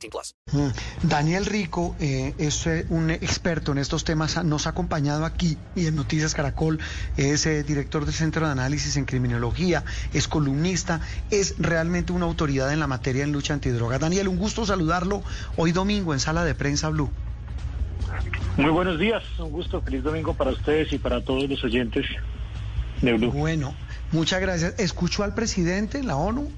18 plus. Daniel Rico eh, es eh, un experto en estos temas, nos ha acompañado aquí y en Noticias Caracol, es eh, director del Centro de Análisis en Criminología, es columnista, es realmente una autoridad en la materia en lucha antidroga. Daniel, un gusto saludarlo hoy domingo en Sala de Prensa Blue. Muy buenos días, un gusto, feliz domingo para ustedes y para todos los oyentes de Blue. Bueno, muchas gracias. ¿Escuchó al presidente en la ONU?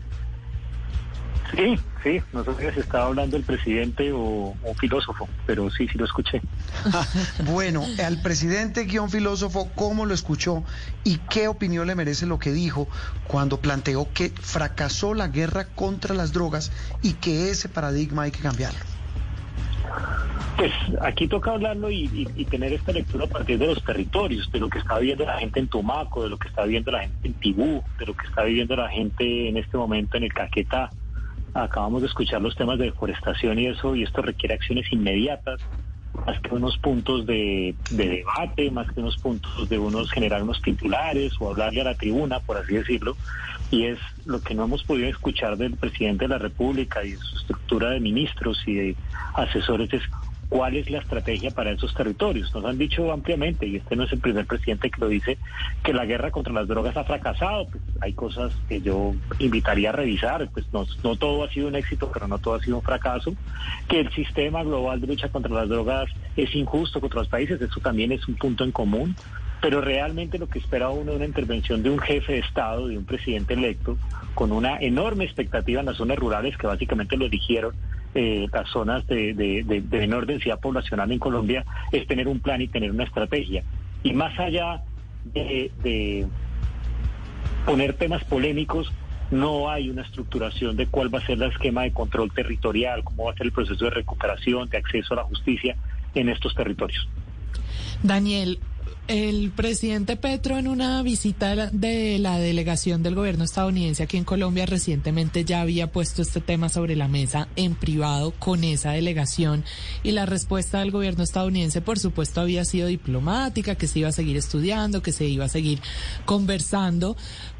Sí, sí, no sé si estaba hablando el presidente o filósofo, pero sí, sí lo escuché. bueno, al presidente guion filósofo, ¿cómo lo escuchó y qué opinión le merece lo que dijo cuando planteó que fracasó la guerra contra las drogas y que ese paradigma hay que cambiarlo? Pues aquí toca hablarlo y, y, y, tener esta lectura a partir de los territorios, de lo que está viviendo la gente en Tumaco, de lo que está viviendo la gente en Tibú, de lo que está viviendo la gente en este momento en el Caquetá. Acabamos de escuchar los temas de deforestación y eso, y esto requiere acciones inmediatas, más que unos puntos de, de debate, más que unos puntos de unos generar unos titulares o hablarle a la tribuna, por así decirlo, y es lo que no hemos podido escuchar del presidente de la República y su estructura de ministros y de asesores es cuál es la estrategia para esos territorios. Nos han dicho ampliamente, y este no es el primer presidente que lo dice, que la guerra contra las drogas ha fracasado. Pues hay cosas que yo invitaría a revisar, pues no, no todo ha sido un éxito, pero no todo ha sido un fracaso. Que el sistema global de lucha contra las drogas es injusto contra los países, eso también es un punto en común. Pero realmente lo que espera uno es una intervención de un jefe de Estado, de un presidente electo, con una enorme expectativa en las zonas rurales que básicamente lo eligieron eh, las zonas de, de, de, de, menor densidad poblacional en Colombia es tener un plan y tener una estrategia. Y más allá de, poner temas polémicos, no hay una estructuración de cuál va a ser el esquema de control territorial, cómo va a ser el proceso de recuperación, de acceso a la justicia en estos territorios. Daniel, el presidente Petro en una visita de la delegación del gobierno estadounidense aquí en Colombia recientemente ya había puesto este tema sobre la mesa en privado con esa delegación y la respuesta del gobierno estadounidense por supuesto había sido diplomática, que se iba a seguir estudiando, que se iba a seguir conversando,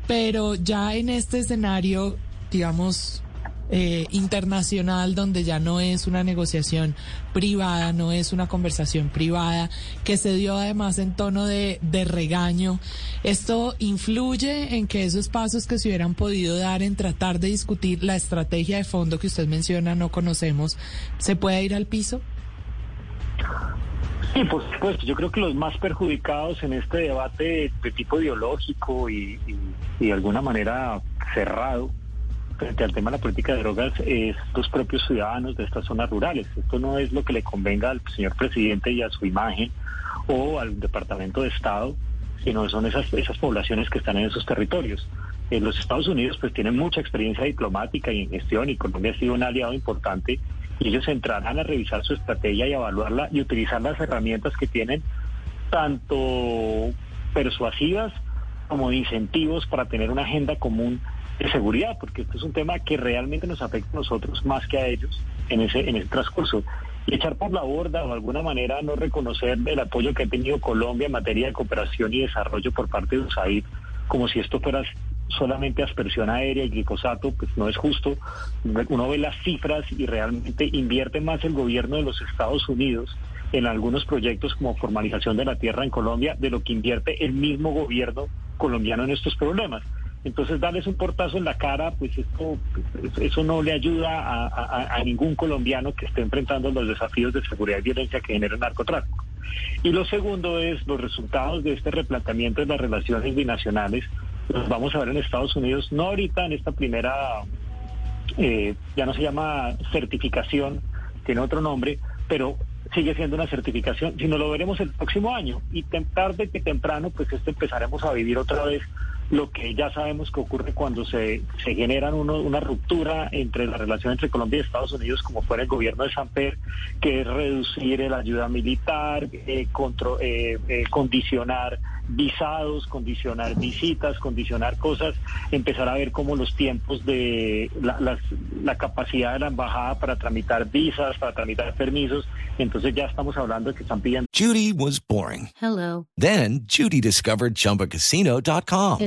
pero ya en este escenario, digamos, eh, internacional donde ya no es una negociación privada, no es una conversación privada, que se dio además en tono de, de regaño. ¿Esto influye en que esos pasos que se hubieran podido dar en tratar de discutir la estrategia de fondo que usted menciona, no conocemos, se pueda ir al piso? Sí, por supuesto. Yo creo que los más perjudicados en este debate de tipo ideológico y, y, y de alguna manera cerrado frente al tema de la política de drogas es los propios ciudadanos de estas zonas rurales. Esto no es lo que le convenga al señor presidente y a su imagen o al Departamento de Estado, sino son esas, esas poblaciones que están en esos territorios. En los Estados Unidos pues tienen mucha experiencia diplomática y en gestión y Colombia ha sido un aliado importante y ellos entrarán a revisar su estrategia y evaluarla y utilizar las herramientas que tienen tanto persuasivas como de incentivos para tener una agenda común de seguridad, porque esto es un tema que realmente nos afecta a nosotros más que a ellos en ese, en ese transcurso. Y echar por la borda o de alguna manera no reconocer el apoyo que ha tenido Colombia en materia de cooperación y desarrollo por parte de USAID, como si esto fuera solamente aspersión aérea y glicosato, pues no es justo. Uno ve las cifras y realmente invierte más el gobierno de los Estados Unidos en algunos proyectos como formalización de la tierra en Colombia de lo que invierte el mismo gobierno colombiano en estos problemas. Entonces, darles un portazo en la cara, pues esto, eso no le ayuda a, ningún colombiano que esté enfrentando los desafíos de seguridad y violencia que genera el narcotráfico. Y lo segundo es los resultados de este replanteamiento de las relaciones binacionales. Los vamos a ver en Estados Unidos, no ahorita en esta primera, eh, ya no se llama certificación, tiene otro nombre, pero sigue siendo una certificación, sino lo veremos el próximo año. Y tarde que temprano, pues esto empezaremos a vivir otra vez lo que ya sabemos que ocurre cuando se, se generan uno, una ruptura entre la relación entre Colombia y Estados Unidos, como fuera el gobierno de Samper, que es reducir la ayuda militar, eh, contro, eh, eh, condicionar visados, condicionar visitas, condicionar cosas, empezar a ver cómo los tiempos de la, las, la capacidad de la embajada para tramitar visas, para tramitar permisos, entonces ya estamos hablando de que están pidiendo. Judy was boring. Hello. Then Judy discovered ChumbaCasino.com.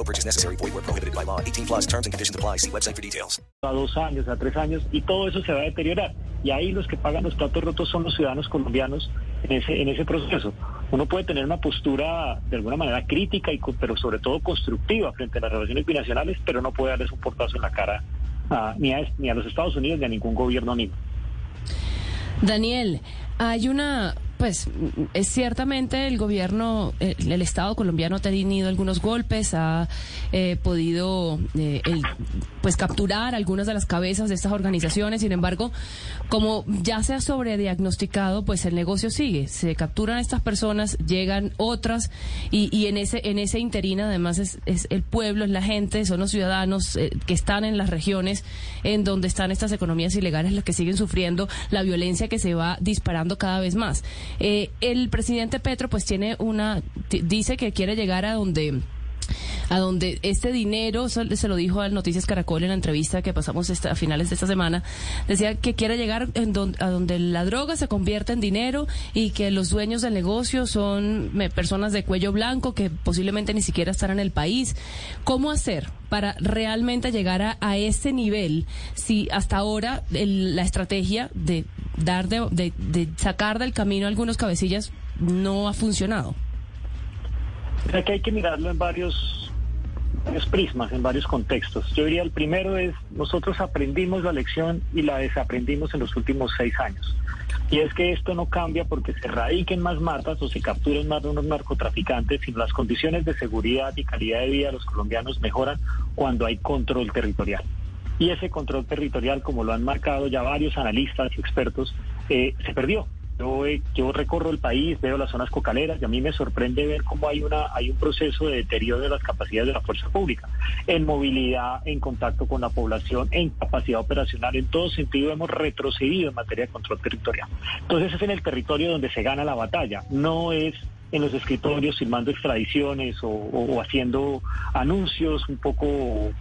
No purchase necessary. Void where prohibited by law. 18 plus terms and conditions apply. See website for details. a dos años, a tres años, y todo eso se va a deteriorar. Y ahí los que pagan los platos rotos son los ciudadanos colombianos en ese, en ese proceso. Uno puede tener una postura de alguna manera crítica, y, pero sobre todo constructiva frente a las relaciones binacionales, pero no puede darles un portazo en la cara a- ni, a, ni a los Estados Unidos ni a ningún gobierno amigo. Daniel, hay una, pues, es ciertamente el gobierno, eh, el Estado colombiano ha tenido algunos golpes, ha eh, podido, eh, el- pues, capturar algunas de las cabezas de estas organizaciones. Sin embargo, como ya se ha sobrediagnosticado, pues el negocio sigue. Se capturan estas personas, llegan otras y, y en ese en ese interín además es, es el pueblo, es la gente, son los ciudadanos eh, que están en las regiones en donde están estas economías ilegales las que siguen sufriendo la violencia que se va disparando cada vez más. Eh, el presidente Petro pues tiene una dice que quiere llegar a donde a donde este dinero, se lo dijo al Noticias Caracol en la entrevista que pasamos a finales de esta semana, decía que quiere llegar en don- a donde la droga se convierte en dinero y que los dueños del negocio son me- personas de cuello blanco que posiblemente ni siquiera están en el país. ¿Cómo hacer para realmente llegar a, ese nivel si hasta ahora el- la estrategia de dar de, de- de sacar del camino a algunos cabecillas no ha funcionado? O sea que hay que mirarlo en varios, varios prismas, en varios contextos. Yo diría el primero es, nosotros aprendimos la lección y la desaprendimos en los últimos seis años. Y es que esto no cambia porque se radiquen más matas o se capturen más de unos narcotraficantes, sino las condiciones de seguridad y calidad de vida de los colombianos mejoran cuando hay control territorial. Y ese control territorial, como lo han marcado ya varios analistas y expertos, eh, se perdió. Yo, yo recorro el país, veo las zonas cocaleras y a mí me sorprende ver cómo hay, una, hay un proceso de deterioro de las capacidades de la fuerza pública, en movilidad, en contacto con la población, en capacidad operacional, en todo sentido hemos retrocedido en materia de control territorial. Entonces es en el territorio donde se gana la batalla, no es en los escritorios firmando extradiciones o, haciendo anuncios un poco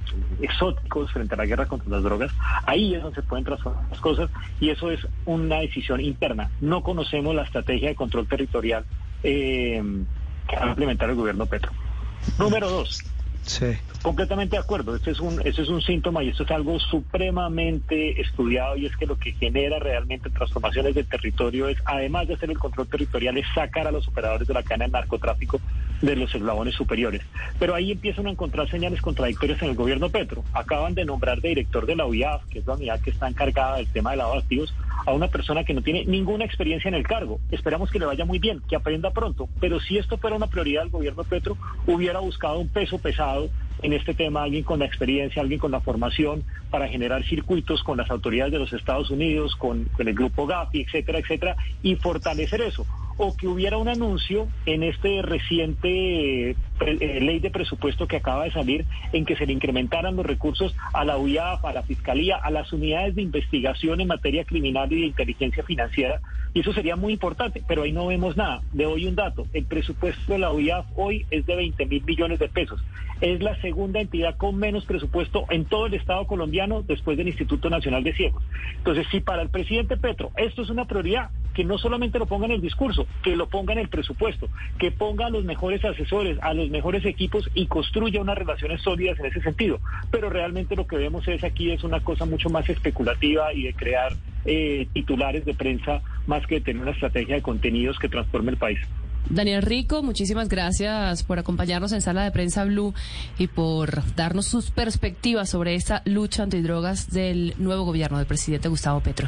exóticos frente a la guerra contra las drogas. Ahí es donde se pueden transformar las cosas y eso es una decisión interna. No conocemos la estrategia de control territorial eh, que va a implementar el gobierno Petro. Número dos, Sí. Completamente de acuerdo. Este es un, este es un síntoma y esto es algo supremamente estudiado y es que lo que genera realmente transformaciones del territorio es, además de hacer el control territorial, es sacar a los operadores de la cadena de narcotráfico de los eslabones superiores. Pero ahí empiezan a encontrar señales contradictorias en el gobierno Petro. Acaban de nombrar de director de la UIAF, que es la unidad que está encargada del tema de lavado de activos, a una persona que no tiene ninguna experiencia en el cargo. Esperamos que le vaya muy bien, que aprenda pronto. Pero si esto fuera una prioridad del gobierno Petro, hubiera buscado un peso pesado en este tema, alguien con la experiencia, alguien con la formación para generar circuitos con las autoridades de los Estados Unidos, con, con el grupo GAFI, etcétera, etcétera, y fortalecer eso. O que hubiera un anuncio en este reciente eh, eh, ley de presupuesto que acaba de salir en que se le incrementaran los recursos a la UIAF, a la Fiscalía, a las unidades de investigación en materia criminal y de inteligencia financiera. Y eso sería muy importante, pero ahí no vemos nada. Le doy un dato. El presupuesto de la UIAF hoy es de 20 mil millones de pesos. Es la segunda entidad con menos presupuesto en todo el Estado colombiano después del Instituto Nacional de Ciegos. Entonces, si para el presidente Petro esto es una prioridad, que no solamente lo ponga en el discurso, que lo ponga en el presupuesto, que ponga a los mejores asesores, a los mejores equipos y construya unas relaciones sólidas en ese sentido. Pero realmente lo que vemos es aquí es una cosa mucho más especulativa y de crear eh, titulares de prensa más que de tener una estrategia de contenidos que transforme el país. Daniel Rico, muchísimas gracias por acompañarnos en Sala de Prensa Blue y por darnos sus perspectivas sobre esta lucha antidrogas del nuevo gobierno del presidente Gustavo Petro.